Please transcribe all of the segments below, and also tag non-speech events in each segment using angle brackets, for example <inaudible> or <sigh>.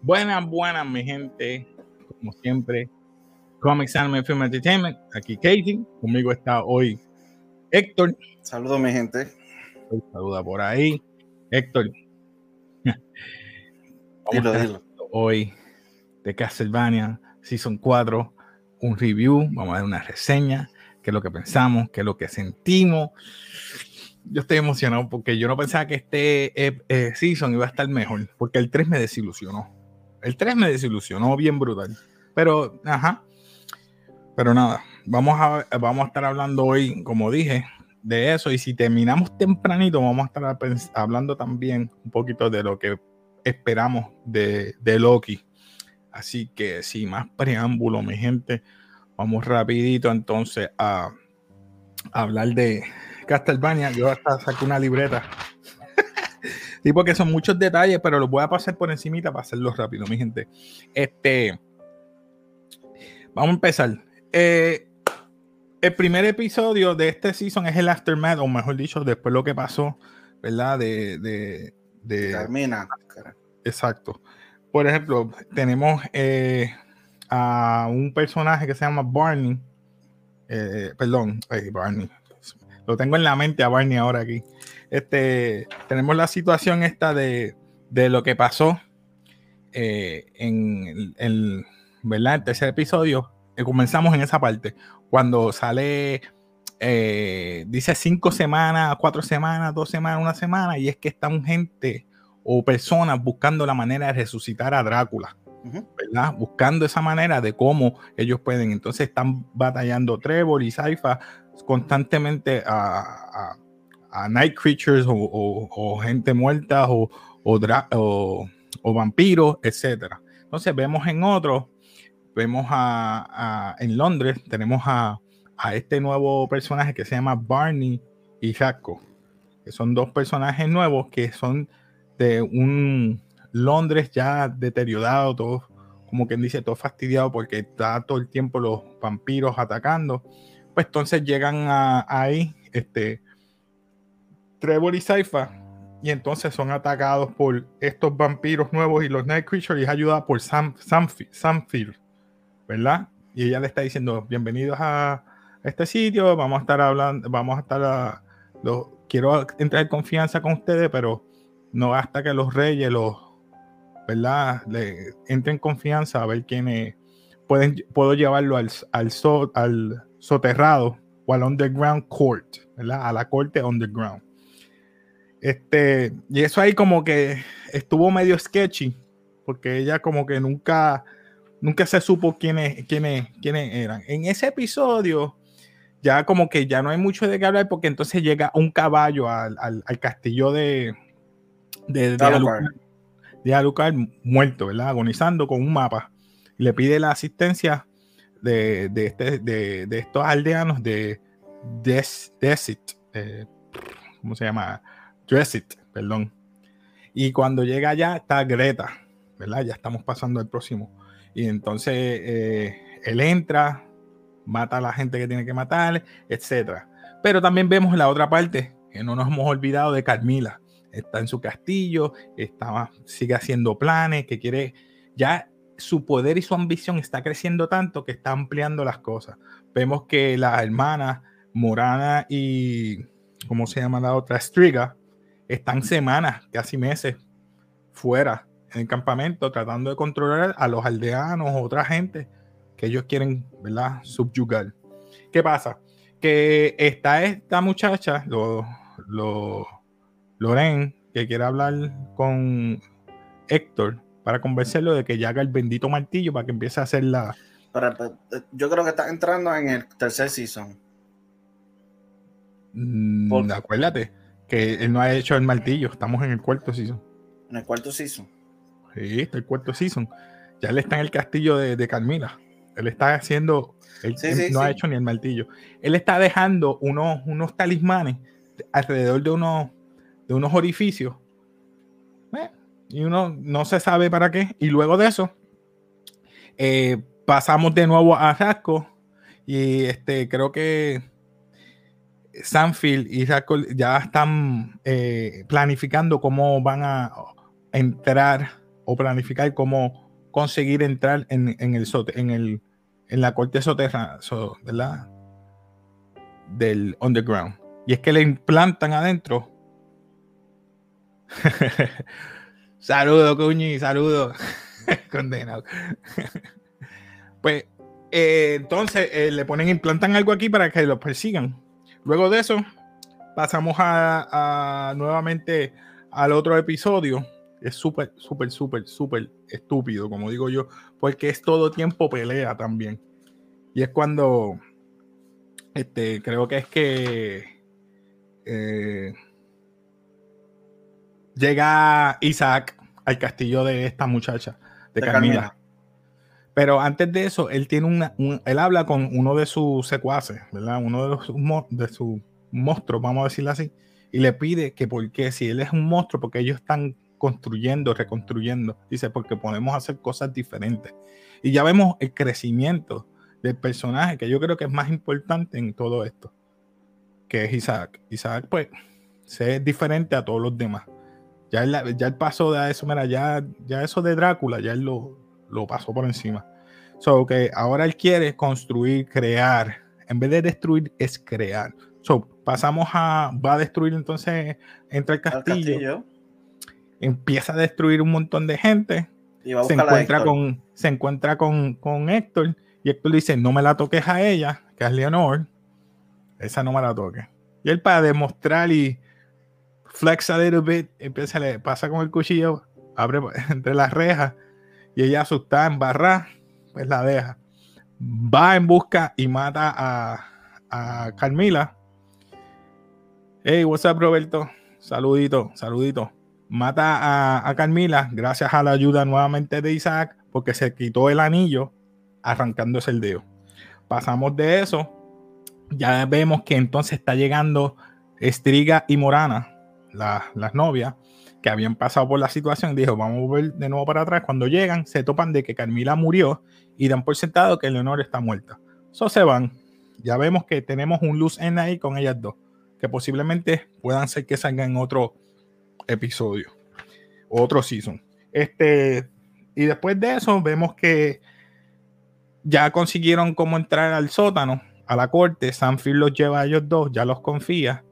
Buenas, buenas, mi gente. Como siempre, Comics Anime Film Entertainment. Aquí Katie. Conmigo está hoy Héctor. Saludos, mi gente. saluda por ahí. Héctor. dilo, dilo. Hoy de Castlevania Season 4, un review. Vamos a dar una reseña. Qué es lo que pensamos, qué es lo que sentimos. Yo estoy emocionado porque yo no pensaba que este eh, eh, season iba a estar mejor, porque el 3 me desilusionó el 3 me desilusionó bien brutal. Pero, ajá. Pero nada, vamos a, vamos a estar hablando hoy, como dije, de eso. Y si terminamos tempranito, vamos a estar hablando también un poquito de lo que esperamos de, Loki. Así que sin más preámbulo, mi gente, vamos rapidito entonces a, a hablar de Castlevania. Yo hasta saqué una libreta <laughs> Sí, porque son muchos detalles, pero los voy a pasar por encimita para hacerlo rápido, mi gente. Este. Vamos a empezar. Eh, el primer episodio de este season es el aftermath, o mejor dicho, después lo que pasó, ¿verdad? De. de, de Termina. Exacto. Por ejemplo, tenemos eh, a un personaje que se llama Barney. Eh, perdón, Barney. Lo tengo en la mente a Barney ahora aquí. Este, tenemos la situación esta de, lo que pasó eh, en, el tercer episodio. Comenzamos en esa parte. Cuando sale, eh, dice cinco semanas, cuatro semanas, dos semanas, una semana, y es que están gente o personas buscando la manera de resucitar a Drácula. ¿verdad? Buscando esa manera de cómo ellos pueden. Entonces están batallando Trevor y Saifa constantemente a, a night creatures o, gente muerta o, o, vampiros, etcétera. Entonces vemos en otro, vemos a, en Londres, tenemos a, este nuevo personaje que se llama Barney y Jaco, que son dos personajes nuevos que son de un Londres ya deteriorado, todo, como quien dice, todo fastidiado porque está todo el tiempo los vampiros atacando. Pues entonces llegan a, ahí, este, Trevor y Saifa, y entonces son atacados por estos vampiros nuevos y los Night Creatures y es ayudada por Sam, ¿verdad? Y ella le está diciendo, bienvenidos a este sitio, vamos a estar hablando, vamos a estar a, lo, quiero entrar en confianza con ustedes, pero no hasta que los reyes, los, ¿verdad? Le entren en confianza a ver quiénes pueden, puedo llevarlo al, al, al soterrado o al underground court, ¿verdad? A la corte underground. Este, y eso ahí como que estuvo medio sketchy, porque ella como que nunca, nunca se supo quiénes, quiénes, quiénes eran. En ese episodio, ya como que ya no hay mucho de qué hablar, porque entonces llega un caballo al, castillo de, de, de, Alucard, muerto, ¿verdad? Agonizando con un mapa. Y le pide la asistencia de, de, este, de, estos aldeanos de Desit. Eh, ¿Cómo se llama? Dressit, perdón. Y cuando llega allá está Greta, ¿verdad? Ya estamos pasando al próximo. Y entonces eh, él entra, mata a la gente que tiene que matar, etc. Pero también vemos la otra parte, que no nos hemos olvidado de Carmila. Está en su castillo, está, sigue haciendo planes, que quiere, ya su poder y su ambición está creciendo tanto que está ampliando las cosas. Vemos que la hermana Morana y, ¿cómo se llama la otra? Striga, están semanas, casi meses, fuera en el campamento tratando de controlar a los aldeanos o otra gente que ellos quieren, ¿verdad?, subyugar. ¿Qué pasa? Que está esta muchacha, lo, lo, Loren, que quiere hablar con Héctor para convencerlo de que ya haga el bendito martillo para que empiece a hacer la... Pues, yo creo que está entrando en el tercer season. Mm, acuérdate, que él no ha hecho el martillo. Estamos en el cuarto season. En el cuarto season. Sí, está el cuarto season. Ya él está en el castillo de, de Carmila. Él está haciendo, él, no ha hecho ni el martillo. Él está dejando unos, unos talismanes alrededor de unos, de unos orificios. Eh, y uno no se sabe para qué. Y luego de eso, eh, pasamos de nuevo a Rasco. Y este, creo que Sanfield y Rasco ya están eh, planificando cómo van a entrar o planificar cómo conseguir entrar en, el en el en la corte soterrana, ¿verdad? Del underground. Y es que le implantan adentro. <laughs> saludo, Cuñi, saludo. <laughs> Condenado. <laughs> pues eh, entonces eh, le ponen, implantan algo aquí para que lo persigan. Luego de eso, pasamos a nuevamente al otro episodio es súper, súper, súper, súper estúpido, como digo yo, porque es todo tiempo pelea también. Y es cuando, este, creo que es que eh, llega Isaac al castillo de esta muchacha, de, Carmila. Pero antes de eso, él tiene una, él habla con uno de sus secuaces, ¿verdad? Uno de, los, de sus monstruos, vamos a decirlo así, y le pide que porque si él es un monstruo, porque ellos están construyendo, reconstruyendo. Dice, porque podemos hacer cosas diferentes. Y ya vemos el crecimiento del personaje, que yo creo que es más importante en todo esto, que es Isaac. Isaac, pues, se es diferente a todos los demás. Ya él, ya pasó de eso, mira, ya, ya eso de Drácula, ya él lo, lo pasó por encima. So que ahora él quiere construir, crear. En vez de destruir, es crear. So, pasamos a. Va a destruir entonces. Entra el castillo empieza a destruir un montón de gente. se, encuentra con, se encuentra con, con Héctor y Héctor dice, no me la toques a ella, que es Leonor. Esa no me la toques. Y él para demostrar y flex a little bit, empieza, le pasa con el cuchillo, abre <laughs> entre las rejas y ella asustada, embarrada, pues la deja. Va en busca y mata a, a Carmila. Hey, what's up, Roberto? Saludito, saludito mata a, Carmila gracias a la ayuda nuevamente de Isaac porque se quitó el anillo arrancándose el dedo. Pasamos de eso, ya vemos que entonces está llegando Estriga y Morana, las novias, que habían pasado por la situación. Dijo, vamos a volver de nuevo para atrás. Cuando llegan, se topan de que Carmila murió y dan por sentado que Leonor está muerta. Eso se van. Ya vemos que tenemos un luz en ahí con ellas dos, que posiblemente puedan ser que salgan otro episodio, otro season. Este, y después de eso vemos que ya consiguieron cómo entrar al sótano, a la corte. Sanfield los lleva a ellos dos, ya los confía.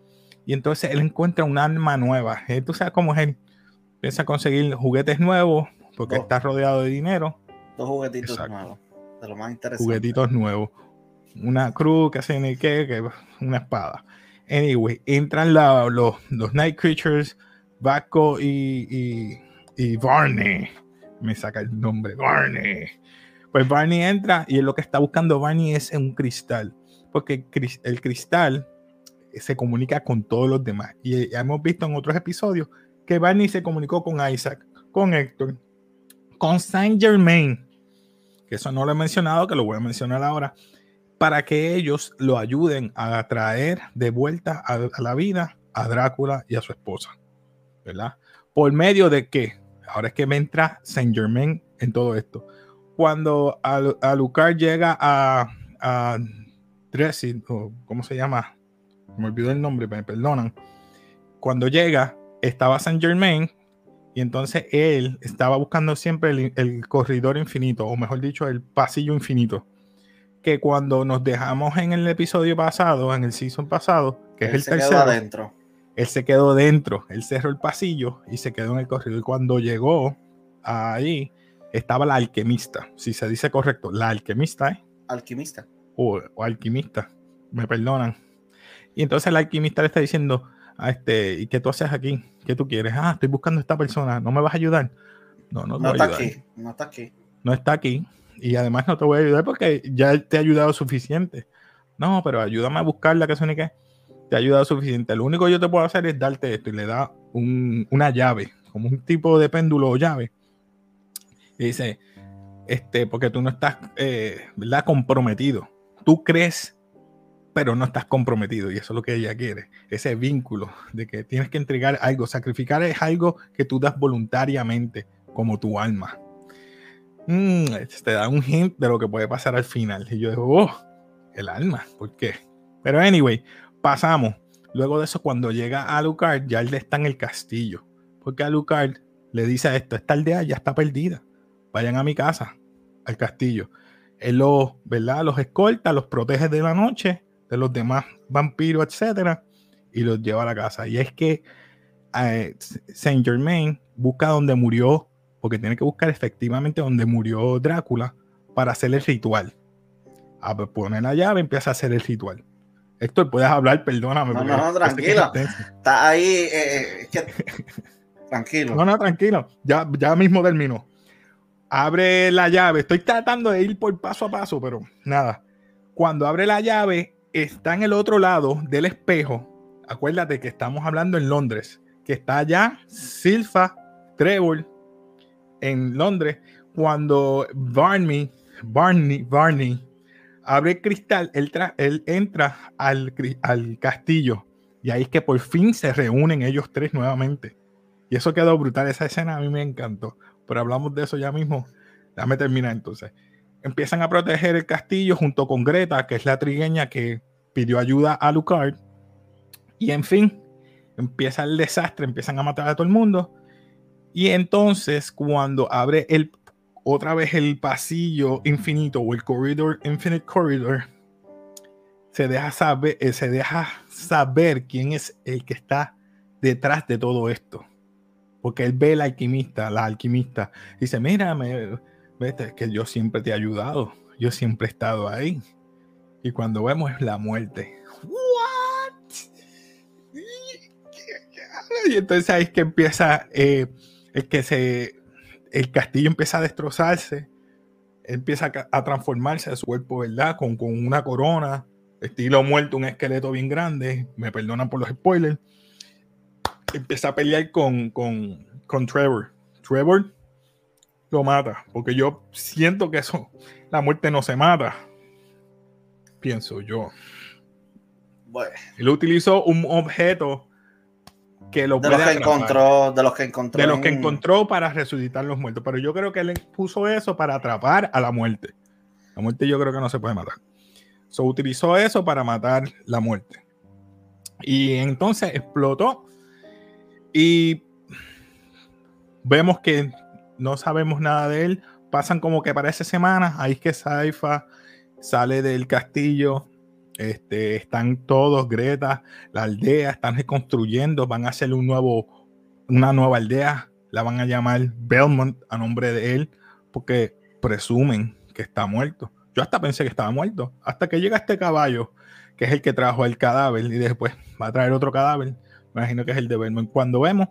Y entonces él encuentra un arma nueva. Eh, tú sabes cómo es él. Empieza a conseguir juguetes nuevos porque está rodeado de dinero. Dos juguetitos nuevos. De lo más interesante. Juguetitos nuevos. Una cruz que hace ni qué, que una espada. Anyway, entran los, los Night Creatures, Vasco y, y, Barney. Me saca el nombre, Barney. Pues Barney entra y lo que está buscando Barney es un cristal. Porque el cristal se comunica con todos los demás. Y hemos visto en otros episodios que Barney se comunicó con Isaac, con Héctor, con Saint Germain. Que eso no lo he mencionado, que lo voy a mencionar ahora. Para que ellos lo ayuden a traer de vuelta a la vida a Drácula y a su esposa. ¿Verdad? Por medio de qué? Ahora es que me entra Saint Germain en todo esto. Cuando Alucard llega a, a o ¿cómo se llama? Me olvidó el nombre, me perdonan. Cuando llega, estaba Saint Germain y entonces él estaba buscando siempre el, corredor infinito, o mejor dicho, el pasillo infinito. Que cuando nos dejamos en el episodio pasado, en el season pasado, que es el tercero. adentro él se quedó dentro, él cerró el pasillo y se quedó en el corredor. Y cuando llegó ahí, estaba la alquimista, si se dice correcto, la alquimista, ¿eh? Alquimista. O, alquimista, me perdonan. Y entonces el alquimista le está diciendo, a este, ¿y qué tú haces aquí? ¿Qué tú quieres? Ah, estoy buscando a esta persona, ¿no me vas a ayudar? No, no, no está aquí, no está aquí. No está aquí. Y además no te voy a ayudar porque ya te he ayudado suficiente. No, pero ayúdame a buscarla, que eso ni qué te ha ayudado suficiente. Lo único que yo te puedo hacer es darte esto y le da una llave, como un tipo de péndulo o llave. Y dice, este, porque tú no estás, eh, ¿verdad? Comprometido. Tú crees, pero no estás comprometido. Y eso es lo que ella quiere. Ese vínculo de que tienes que entregar algo. Sacrificar es algo que tú das voluntariamente, como tu alma. Mm, te da un hint de lo que puede pasar al final. Y yo digo, oh, el alma, ¿por qué? Pero anyway, pasamos. Luego de eso, cuando llega Alucard, ya él está en el castillo. Porque Alucard le dice a esto, esta aldea ya está perdida. Vayan a mi casa, al castillo. Él los, ¿verdad? los escolta, los protege de la noche, de los demás vampiros, etcétera, y los lleva a la casa. Y es que eh, Saint Germain busca donde murió, porque tiene que buscar efectivamente donde murió Drácula para hacer el ritual. A poner la llave, empieza a hacer el ritual. Héctor, puedes hablar, perdóname. No, no, tranquilo. Está ahí. Eh, eh, <laughs> tranquilo. No, no, tranquilo. Ya, ya mismo terminó. Abre la llave. Estoy tratando de ir por paso a paso, pero nada. Cuando abre la llave, está en el otro lado del espejo. Acuérdate que estamos hablando en Londres. Que está allá Silfa Trevor en Londres. Cuando Barney, Barney, Barney abre el cristal, él, él entra al, castillo y ahí es que por fin se reúnen ellos tres nuevamente. Y eso quedó brutal, esa escena a mí me encantó, pero hablamos de eso ya mismo. Déjame terminar entonces. Empiezan a proteger el castillo junto con Greta, que es la trigueña que pidió ayuda a Lucard. Y en fin, empieza el desastre, empiezan a matar a todo el mundo. Y entonces cuando abre el otra vez el pasillo infinito o el corredor, infinite corridor, se deja saber, eh, se deja saber quién es el que está detrás de todo esto. Porque él ve al alquimista, la alquimista, dice, mira, vete, que yo siempre te he ayudado, yo siempre he estado ahí. Y cuando vemos es la muerte. ¿What? Y entonces ahí es que empieza eh, el que se el castillo empieza a destrozarse, empieza a, transformarse a su cuerpo, ¿verdad? Con, una corona, estilo muerto, un esqueleto bien grande, me perdonan por los spoilers. Empieza a pelear con, con, Trevor. Trevor lo mata, porque yo siento que eso, la muerte no se mata, pienso yo. Bueno. Él utilizó un objeto que lo de los que encontró, de los que encontró, de los que encontró para resucitar los muertos. Pero yo creo que él puso eso para atrapar a la muerte. La muerte yo creo que no se puede matar. So, utilizó eso para matar la muerte. Y entonces explotó. Y vemos que no sabemos nada de él. Pasan como que parece semanas. Ahí es que Saifa sale del castillo este, están todos, Greta, la aldea, están reconstruyendo, van a hacer un nuevo, una nueva aldea, la van a llamar Belmont a nombre de él, porque presumen que está muerto. Yo hasta pensé que estaba muerto, hasta que llega este caballo, que es el que trajo el cadáver, y después va a traer otro cadáver, me imagino que es el de Belmont. Cuando vemos,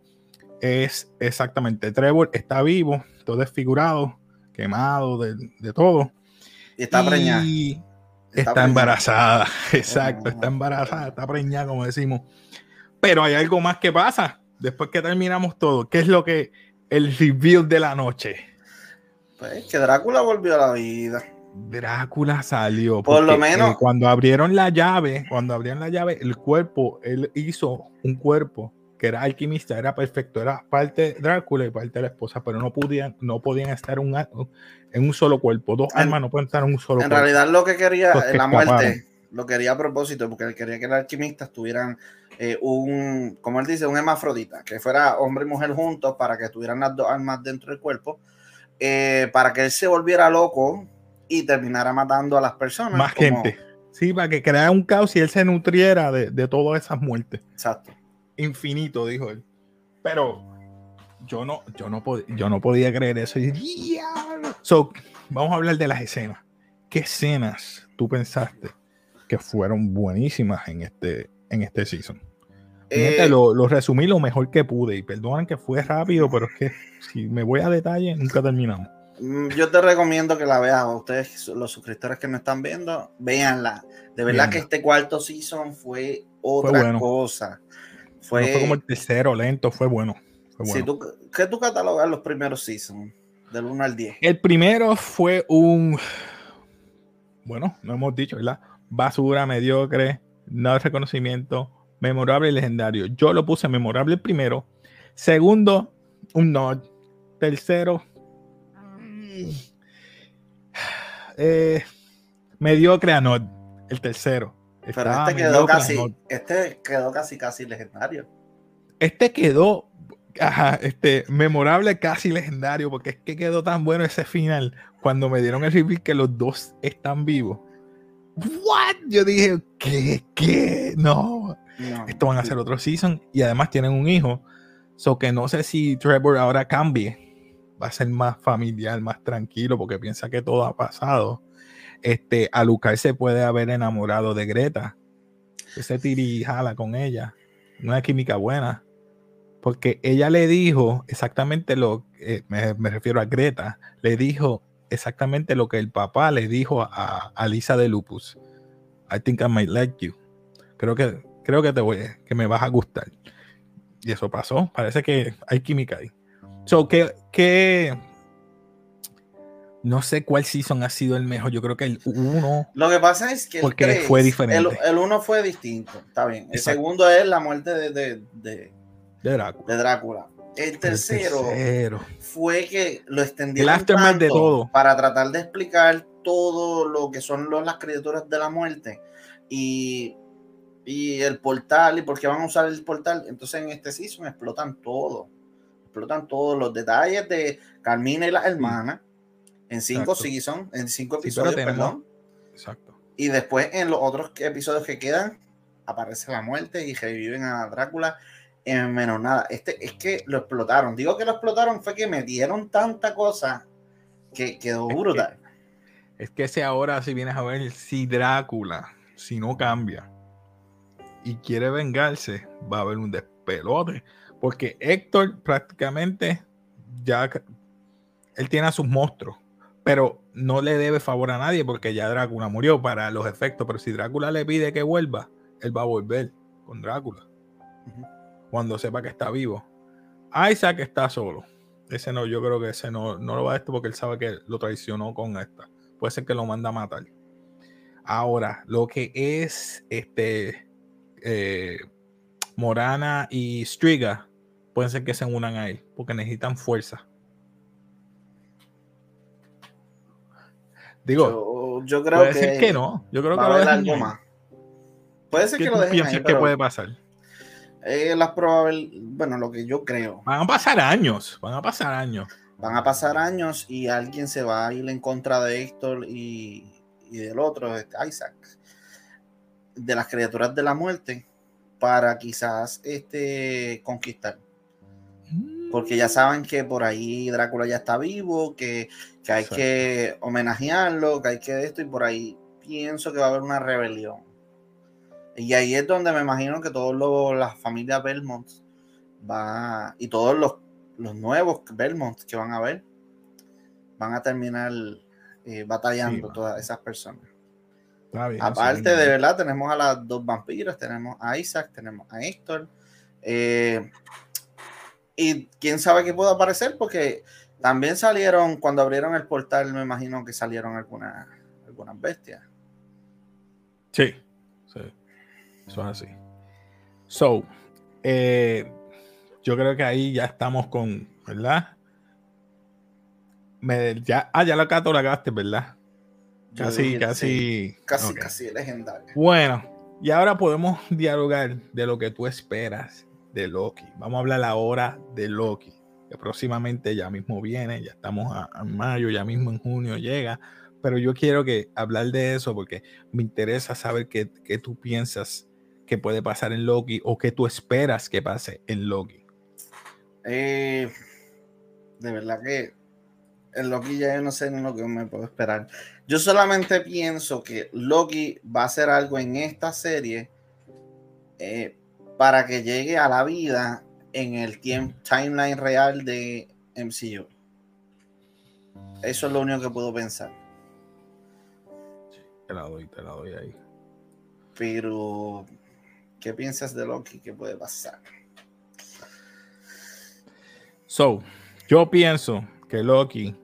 es exactamente, Trevor está vivo, todo desfigurado, quemado, de, de todo. Y está preñado Está, embarazada, <laughs> exacto, está embarazada, está preñada, como decimos. Pero hay algo más que pasa después que terminamos todo. ¿Qué es lo que el reveal de la noche? Pues que Drácula volvió a la vida. Drácula salió. Por lo menos. Eh, cuando abrieron la llave, cuando abrieron la llave, el cuerpo, él hizo un cuerpo que era alquimista, era perfecto, era parte Drácula y parte de la esposa, pero no podían, no podían estar un, en un solo cuerpo. Dos almas no pueden estar en un solo en cuerpo. En realidad lo que quería, la muerte, lo quería a propósito, porque él quería que los alquimistas tuvieran eh, un, como él dice, un hermafrodita, que fuera hombre y mujer juntos para que tuvieran las dos almas dentro del cuerpo, eh, para que él se volviera loco y terminara matando a las personas. Más gente. Sí, para que creara un caos y él se nutriera de, de todas esas muertes. Exacto infinito, dijo él. Pero yo no, yo no, yo no podía creer eso. So, vamos a hablar de las escenas. ¿Qué escenas tú pensaste que fueron buenísimas en este, en este season? Eh, lo, resumí lo mejor que pude y perdonen que fue rápido, pero es que si me voy a detalle, nunca terminamos. Mm, yo te recomiendo que la veas. Ustedes, los suscriptores que me están viendo, véanla. De verdad que este cuarto season fue otra cosa. Fue, como el tercero, lento, fue bueno. tú, ¿Qué tú catalogas los primeros seasons Del 1 al 10. El primero fue un. Bueno, no hemos dicho, ¿verdad? Basura, mediocre, no reconocimiento, memorable y legendario. Yo lo puse memorable primero. Segundo, un nod. Tercero, <sighs> eh, mediocre a nod. El tercero. Pero este quedó casi, este quedó casi, casi legendario. Este quedó ajá, este, memorable, casi legendario, porque es que quedó tan bueno ese final cuando me dieron el reveal que los dos están vivos. ¿What? Yo dije, ¿qué? ¿Qué? No. Esto van a ser otro season y además tienen un hijo. So que no sé si Trevor ahora cambie. Va a ser más familiar, más tranquilo, porque piensa que todo ha pasado. Este, a Lucas se puede haber enamorado de Greta. Ese tiri jala con ella. Una química buena porque ella le dijo exactamente lo, eh, me, refiero a Greta, le dijo exactamente lo que el papá le dijo a, a, Lisa de Lupus. I think I might like you. Creo que, creo que te voy, que me vas a gustar. Y eso pasó. Parece que hay química ahí. So, que, que no sé cuál season ha sido el mejor. Yo creo que el uno. Lo que pasa es que porque fue diferente. El, uno fue distinto. Está bien. El segundo es la muerte de, de de Drácula. De Drácula. El tercero, fue que lo extendieron tanto de todo. para tratar de explicar todo lo que son las criaturas de la muerte y, y el portal y por qué van a usar el portal. Entonces en este season explotan todo. Explotan todos los detalles de Carmina y las hermanas en cinco seasons, en cinco episodios, perdón. Exacto. Y después en los otros episodios que quedan aparece la muerte y reviven a Drácula en menos nada. Este, es que lo explotaron. Digo que lo explotaron fue que metieron tanta cosa que quedó brutal. es que si ahora, si vienes a ver, si Drácula, si no cambia y quiere vengarse, va a haber un despelote. Porque Héctor prácticamente ya él tiene a sus monstruos, pero no le debe favor a nadie porque ya Drácula murió para los efectos. Pero si Drácula le pide que vuelva, él va a volver con Drácula cuando sepa que está vivo. Isaac está solo. Ese no, yo creo que ese no, no lo va a esto porque él sabe que lo traicionó con esta. Puede ser que lo manda a matar. Ahora, lo que es este eh, Morana y Striga, pueden ser que se unan a él porque necesitan fuerza. Digo, yo, creo puede que, ser que no. Yo creo que lo dejen más. Puede ser que lo dejen ahí, que puede pasar? Eh, las probables, bueno, lo que yo creo. Van a pasar años, van a pasar años. Van a pasar años y alguien se va a ir en contra de Héctor y, del otro, este, Isaac, de las criaturas de la muerte, para quizás este, conquistar. Porque ya saben que por ahí Drácula ya está vivo, que, que hay que homenajearlo, que hay que esto, y por ahí pienso que va a haber una rebelión y ahí es donde me imagino que todas las familias Belmont va y todos los, nuevos Belmont que van a ver van a terminar eh, batallando todas esas personas. Aparte, de verdad, tenemos a las dos vampiras, tenemos a Isaac, tenemos a Héctor. Eh, y quién sabe qué puede aparecer, porque también salieron, cuando abrieron el portal, me imagino que salieron algunas, algunas bestias. Sí, sí. Eso es así. So, eh, yo creo que ahí ya estamos con, ¿verdad? Me, ya, ah, ya la catalogaste, ¿verdad? Casi, casi. Casi, casi legendario. Bueno, y ahora podemos dialogar de lo que tú esperas de Loki. Vamos a hablar ahora de Loki, que próximamente ya mismo viene, ya estamos a mayo, ya mismo en junio llega pero yo quiero que hablar de eso porque me interesa saber qué, qué, tú piensas que puede pasar en Loki o que tú esperas que pase en Loki? Eh, de verdad que en Loki ya yo no sé ni lo que me puedo esperar. Yo solamente pienso que Loki va a hacer algo en esta serie eh, para que llegue a la vida en el tiempo, timeline real de MCU. Eso es lo único que puedo pensar. Te la doy, te la doy ahí. Pero ¿Qué piensas de Loki? ¿Qué puede pasar? So, yo pienso que Loki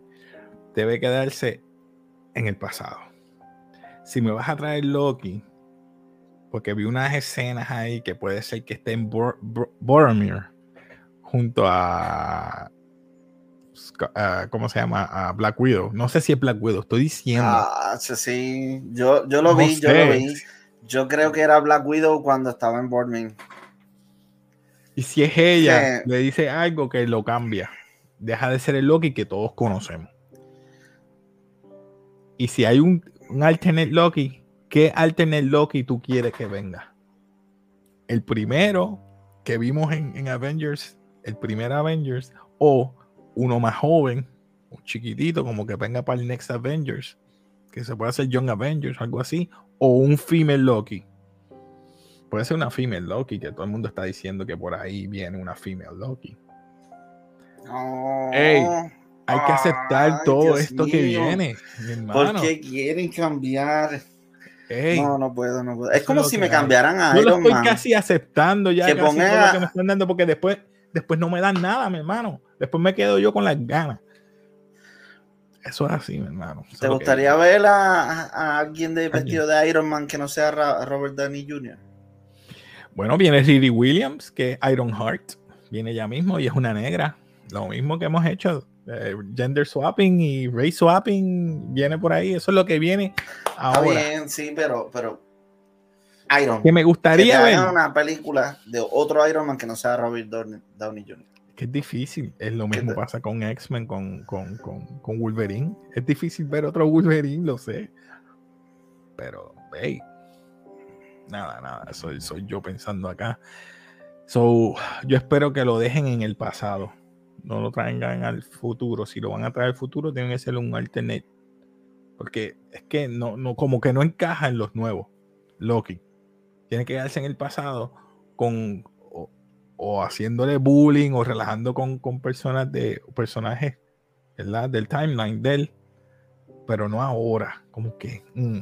debe quedarse en el pasado. Si me vas a traer Loki, porque vi unas escenas ahí que puede ser que esté en Boromir junto a, ¿cómo se llama? A Black Widow. No sé si es Black Widow, estoy diciendo. Ah, sí, yo, yo lo vi, yo lo vi. Yo creo que era Black Widow cuando estaba en Boromir. Y si es ella, le dice algo que lo cambia. Deja de ser el Loki que todos conocemos. Y si hay un, un alternate Loki, ¿qué alternate Loki tú quieres que venga? El primero que vimos en, Avengers, el primer Avengers, o uno más joven, un chiquitito, como que venga para el Next Avengers, que se puede hacer Young Avengers, algo así, o un female Loki. Puede ser una female Loki, que todo el mundo está diciendo que por ahí viene una female Loki. No hay que aceptar todo esto que viene, mi hermano. ¿Por qué quieren cambiar? No, no puedo, no puedo. Es como si me cambiaran a Yo lo estoy casi aceptando ya que casi todo lo que me están dando porque después, después no me dan nada, mi hermano. Después me quedo yo con las ganas. Eso es así, mi hermano. ¿Te gustaría ver a, alguien de vestido de Iron Man que no sea Robert Downey Jr.? Bueno, viene Riri Williams, que es Iron Heart. Viene ya mismo y es una negra. Lo mismo que hemos hecho eh, gender swapping y race swapping viene por ahí. Eso es lo que viene ahora. Está bien, sí, pero, pero Iron Que me gustaría ver una película de otro Iron Man que no sea Robert Downey Jr. Que es difícil. Es lo mismo pasa con X-Men, con, con, con, Wolverine. Es difícil ver otro Wolverine, lo sé. Pero, hey, nada, nada. Soy, soy yo pensando acá. So, yo espero que lo dejen en el pasado no lo traigan al futuro. Si lo van a traer al futuro, tienen que ser un alternate. Porque es que no, no, como que no encaja en los nuevos. Loki. Tiene que quedarse en el pasado con o, haciéndole bullying o relajando con, personas de personajes ¿verdad? del timeline de él. Pero no ahora. Como que. Mm,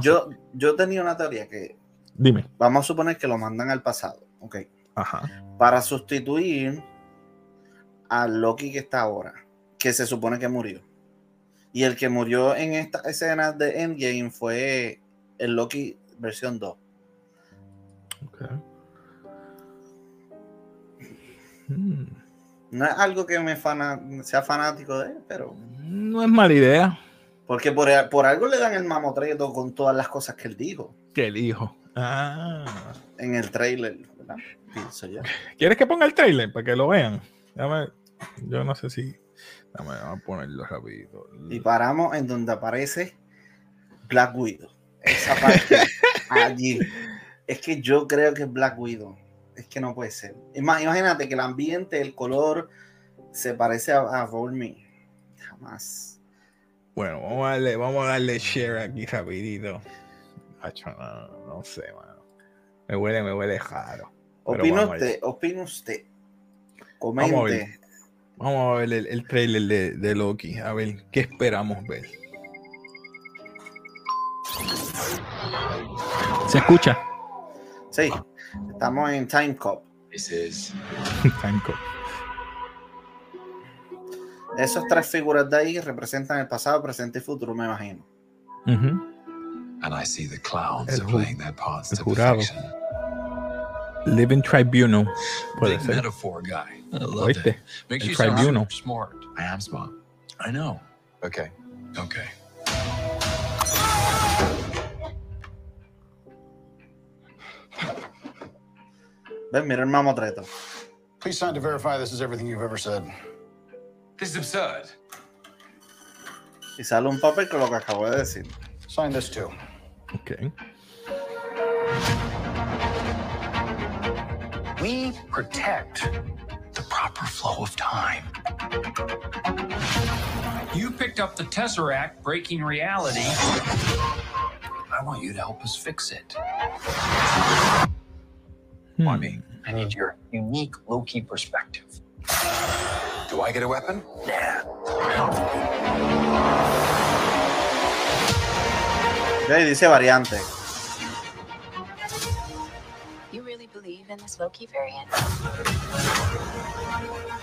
yo, yo tenía una teoría que. Dime. Vamos a suponer que lo mandan al pasado. Ok. Ajá. Para sustituir al Loki que está ahora, que se supone que murió. Y el que murió en esta escena de Endgame fue el Loki versión 2. Hmm. No es algo que me sea fanático de él, pero. No es mala idea. Porque por, por algo le dan el mamotreto con todas las cosas que él dijo. Que él dijo. Ah. En el trailer, ¿Quieres que ponga el trailer para que lo vean? yo no sé si. Vamos a ponerlo rapidito. Y paramos en donde aparece Black Widow. Esa parte <laughs> allí. Es que yo creo que es Black Widow. Es que no puede ser. Imagínate que el ambiente, el color, se parece a, a Jamás. Bueno, vamos a darle, vamos a darle share aquí rapidito. No, sé, mano. Me huele, me huele raro. Opina usted, opina usted. Comente. Vamos a ver el, trailer de, Loki, a ver qué esperamos ver. ¿Se escucha? Sí, estamos en Time Cop. <laughs> Time Cop. Esas tres figuras de ahí representan el pasado, presente y futuro, me imagino. And I see the clowns el, playing their parts el jurado. Living Tribunal. Puede Big ser. metaphor guy. I love it. Makes you tribunal. smart. I am smart. I know. Okay. Okay. Ven, mira el mamotreto. Please sign to verify this is everything you've ever said. This is absurd. Y sale un papel con lo que acabo de decir. Sign this too. Okay. We protect the proper flow of time. You picked up the Tesseract breaking reality. I want you to help us fix it. Hmm. I mean, I need your unique Loki perspective. Do I get a weapon? Yeah. Okay, dice variante. Really believe in this Loki variant?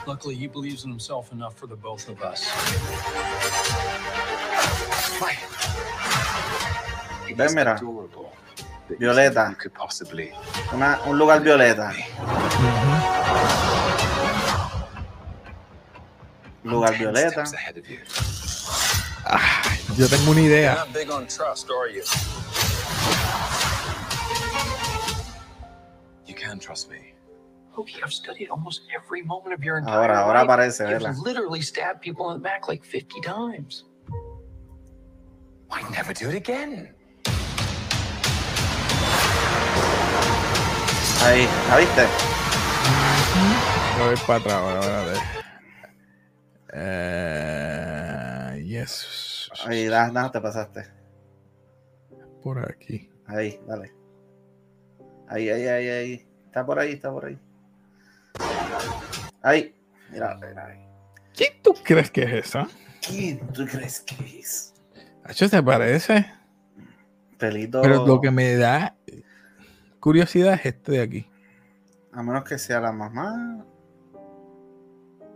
Luckily, he believes in himself enough for the both of us. Ven, mira. Adorable. that you Violeta. think You could possibly. Una- un lugar violeta. Lugar Ten violeta. steps ahead of you. Yo tengo una You're idea. Can trust me. Loki, I've studied almost every moment of your entire Ahora, ahora life. aparece, You've ¿verdad? literally stabbed people in the back like 50 times. I'd never do it again. Ahí, ¿la viste? Voy para atrás ahora, espérate. Eh, yes. Ahí, da, da, te pasaste. Por aquí. Ahí, dale. Ahí, ahí, ahí, ahí. Está por ahí, está por ahí. Ahí. Mira, mira ahí. ¿Quién tú crees que es esa? ¿Quién tú crees que es? Hacho, ¿te parece? Pelito. Pero lo que me da curiosidad es este de aquí. A menos que sea la mamá.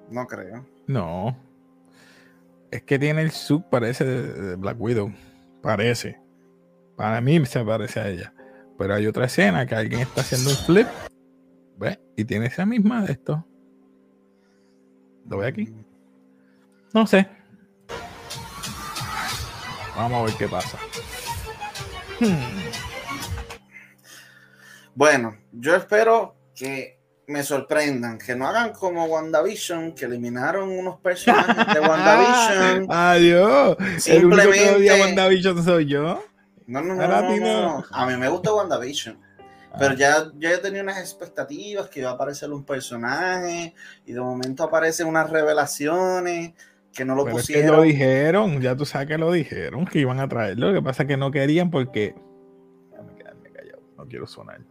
No creo. No. Es que tiene el sub, parece de, de Black Widow. Parece. Para mí se parece a ella. Pero hay otra escena que alguien está haciendo un flip. ¿Ves? Y tiene esa misma de esto. ¿Lo ve aquí? No sé. Vamos a ver qué pasa. Hmm. Bueno, yo espero que me sorprendan, que no hagan como WandaVision, que eliminaron unos personajes de <laughs> WandaVision. Adiós. El único que Simplemente- WandaVision soy yo. No, no, no, no, a no, mí me gusta WandaVision. Pero ya, ya yo tenía unas expectativas que iba a aparecer un personaje y de momento aparecen unas revelaciones que no lo Pero es que pusieron. lo dijeron, ya tú sabes que lo dijeron, que iban a traerlo. Lo que pasa es que no querían porque. Déjame quedarme callado, no quiero sonar.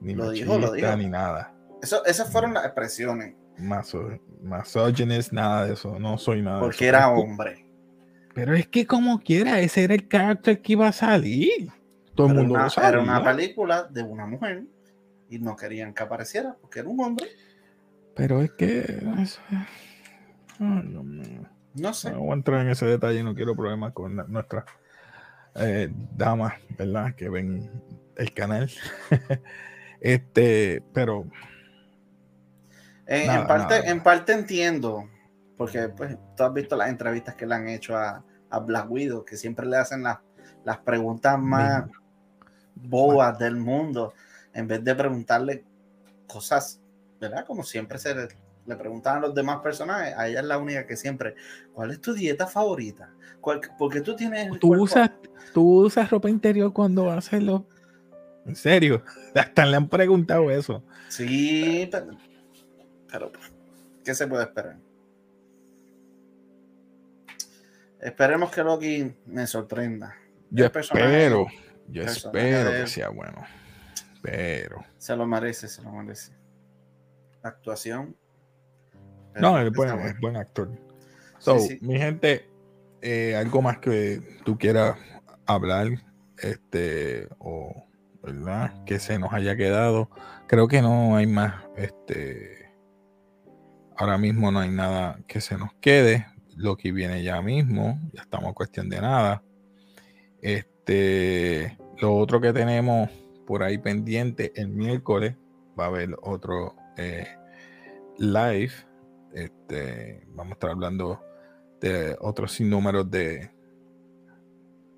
Ni Lo machista, dijo, lo dijo. ni nada. Eso, esas fueron las expresiones, Maso, misogynist, nada de eso. No soy nada de porque eso. era que- <laughs> hombre. Pero es que como quiera, ese era el carácter que iba a salir. Todo el mundo una, lo sabía. era una película de una mujer y no querían que apareciera porque era un hombre. Pero es que. Ay, Dios mío. No sé. No voy a entrar en ese detalle, no quiero problemas con la- nuestras eh, damas, ¿verdad? Que ven el canal. <laughs> este, pero En, Nada, en parte, nada. en parte entiendo, porque pues, tú has visto las entrevistas que le han hecho a, a Black Widow, que siempre le hacen las, las preguntas más bobas del mundo, en vez de preguntarle cosas, ¿verdad? Como siempre se le, le preguntan a los demás personajes, a ella es la única que siempre, ¿cuál es tu dieta favorita? ¿Cuál- ¿Por qué tú tienes... tú cuerpo-" usas, tú usas ropa interior cuando haces lo. En serio, <laughs> hasta le han preguntado eso. Sí, pero, pero, ¿qué se puede esperar? Esperemos que Loki me sorprenda. Yo espero, yo espero que sea bueno. Pero. Se lo merece, se lo merece. Actuación. No, es bueno. es buen actor. So, sí. mi gente, eh, algo más que tú quieras hablar, este, o verdad, que se nos haya quedado. Creo que no hay más, este, ahora mismo no hay nada que se nos quede. Lo que viene ya mismo, ya estamos en cuestión de nada. Este, lo otro que tenemos por ahí pendiente, el miércoles va a haber otro eh, live este, vamos a estar hablando de otros sinnúmeros de,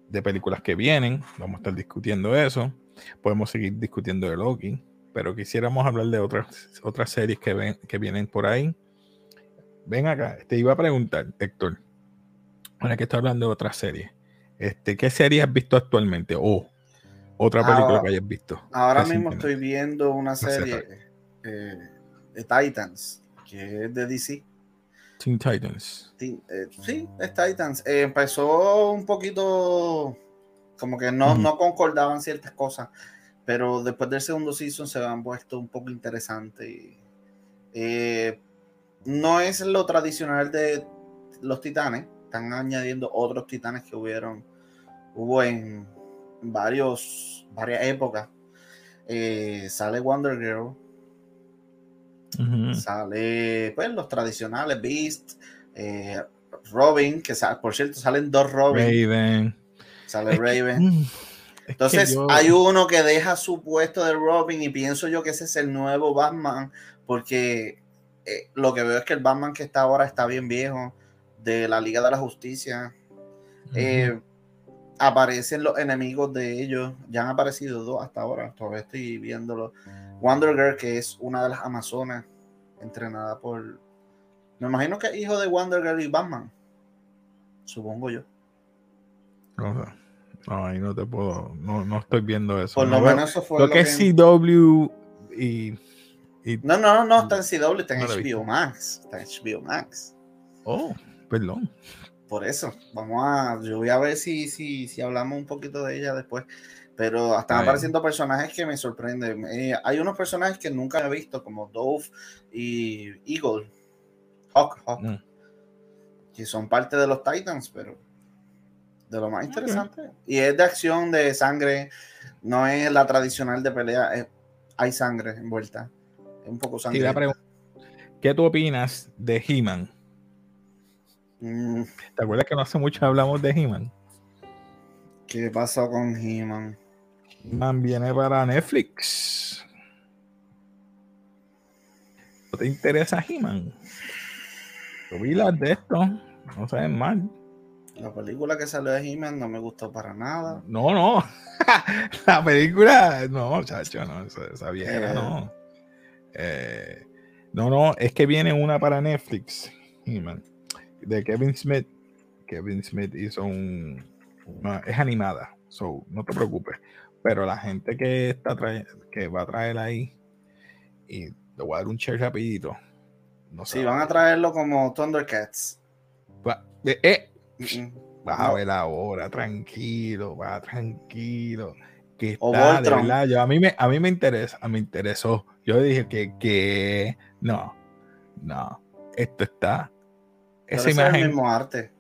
de películas que vienen. Vamos a estar discutiendo eso. Podemos seguir discutiendo de Loki, pero quisiéramos hablar de otras, otras series que, ven, que vienen por ahí. Ven acá, te iba a preguntar, Héctor, ahora que estoy hablando de otras series, este, ¿qué serie has visto actualmente? O otra película Ahora- que hayas visto. Ahora mismo estoy viendo una serie eh, de Titans, que es de DC. Teen Titans. Sí, eh, sí, es Titans. Eh, empezó un poquito como que no, no concordaban ciertas cosas, pero después del segundo season se han puesto un poco interesante. eh, no es lo tradicional de los titanes, están añadiendo otros titanes que hubieron, hubo en varios, varias épocas. eh, sale Wonder Girl, sale pues los tradicionales Beast, eh, Robin, que por cierto salen dos Robin, Raven. sale Es Raven. mm, que Entonces yo- hay uno que deja su puesto de Robin y pienso yo que ese es el nuevo Batman porque eh, lo que veo es que el Batman que está ahora está bien viejo de la Liga de la Justicia. Eh, aparecen los enemigos de ellos. Ya han aparecido dos hasta ahora. Todavía estoy viéndolo. Wonder Girl, que es una de las Amazonas, entrenada por. Me imagino que es hijo de Wonder Girl y Batman. Supongo yo. No, sé. No, ahí no te puedo. No, no estoy viendo eso. Por No lo veo- menos eso fue lo lo que es CW y. y No, no, no está en CW, está en No. HBO Max. Está en HBO Max. oh, perdón. Por eso, vamos a. Yo voy a ver si, si, si hablamos un poquito de ella después. Pero están apareciendo personajes que me sorprenden. Eh, hay unos personajes que nunca he visto, como Dove y Eagle. Hawk, Hawk, Mm. que son parte de los Titans, pero de lo más interesante. Y es de acción, de sangre. No es la tradicional de pelea. es- hay sangre envuelta. Un poco sangre. ¿qué tú opinas de He-Man? Mm, ¿Te acuerdas que no hace mucho hablamos de He-Man? ¿Qué pasó con He-Man? He-Man viene para Netflix. ¿No te interesa He-Man? Yo vi las de esto, no saben mal. La película que salió de He-Man no me gustó para nada. No, no. <laughs> la película, no, chacho, no, esa, esa vieja, Eh. no. Eh, no, no, es que viene una para Netflix, de Kevin Smith. Kevin Smith hizo un. es animada, so no te preocupes. Pero la gente que está que va a traer ahí, y le voy a dar un share rapidito. No Sí, van a traerlo como Thundercats. Va- eh, eh, Mm, mm. Vas a ver ahora, tranquilo, va tranquilo. Que O está, de Voltron. verdad, yo, a, mí me, a mí me interesa, me interesó. Yo dije que, que no, no, esto está. Pero Esa ese es el imagen. mismo arte.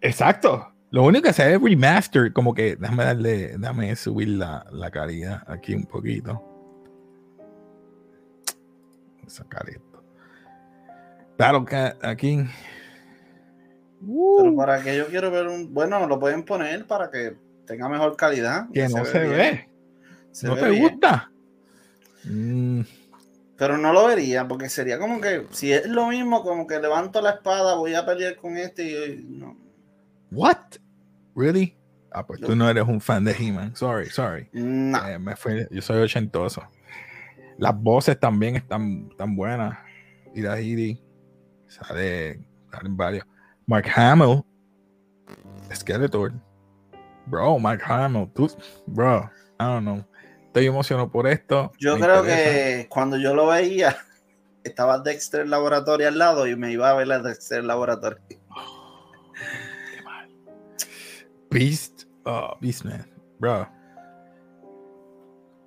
Exacto. Lo único que se ve es remaster, como que déjame darle, déjame subir la, la calidad aquí un poquito. Voy a Sacar esto. Claro que aquí. Pero Uh, para que yo quiero ver un. Bueno, lo pueden poner para que tenga mejor calidad. que no se ve. Se ¿No ve te bien. gusta? Mm, Pero no lo vería, porque sería como que. Si es lo mismo, como que levanto la espada, voy a pelear con este y. No. what? Really? Ah, pues Yo- tú no eres un fan de He-Man. Sorry, sorry. No. Eh, me fue- yo soy ochentoso. Las voces también están, están buenas. Ira Hiri. Sale, salen varios. Mark Hamill. Skeletor. Bro, Mark Hamill. Tú, bro, I don't know. Estoy emocionado por esto. Yo creo interesa. que cuando yo lo veía, <laughs> estaba Dexter Laboratory al lado y me iba a ver la Dexter Laboratory. <sighs> Beast, oh, Beastman, bro.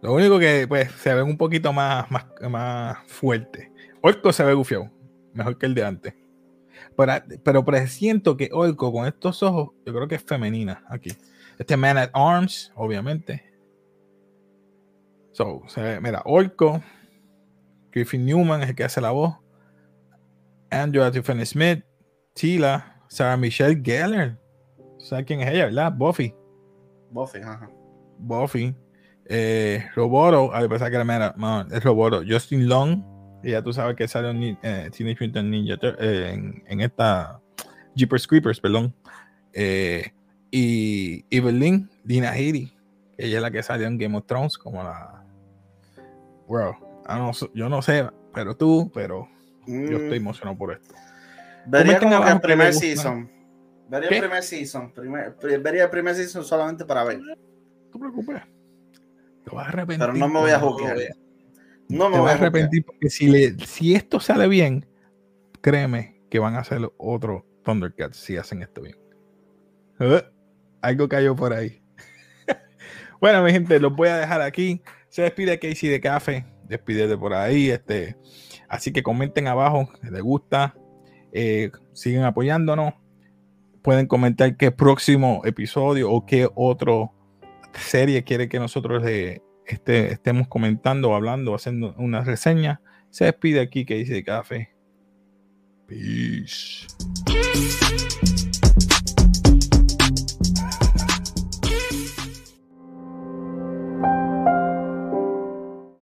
Lo único que pues se ven un poquito más, más, más fuerte. Orco se ve gufiado, mejor que el de antes. Pero, pero presiento que Orco con estos ojos, yo creo que es femenina aquí. Este Man at Arms, obviamente. So, mira, Orco, Griffin Newman es el que hace la voz. Andrew Tiffany Smith, Tila, Sarah Michelle Gellar. ¿Sabes quién es ella, verdad? Buffy. Buffy, ajá. Buffy. Eh, Roboto, a pesar que era mera, no, es Roboto. Justin Long, y ya tú sabes que salió en eh, Teenage Mutant Ninja eh, en, en esta Jeepers Creepers, perdón. Eh, y Evelyn Dina Headey, que ella es la que salió en Game of Thrones, como la. Bro, I no yo no sé, pero tú, pero yo Mm, estoy emocionado por esto. Vería como que el primer season. Vería ¿Qué? el primer season. primer- pri- vería el primer season solamente para ver. No te preocupes. Te vas a arrepentir. Pero no me voy a veas. No me te voy a arrepentir porque si, le, si esto sale bien, créeme que van a hacer otro Thundercats si hacen esto bien. Eh, algo cayó por ahí. <laughs> bueno, mi gente, los voy a dejar aquí. Se despide Casey de Café. Despídete por ahí. Este. Así que comenten abajo si les gusta. Eh, siguen apoyándonos. Pueden comentar qué próximo episodio o qué otro serie quiere que nosotros este, estemos comentando hablando haciendo una reseña. Se despide aquí que dice café. Peace.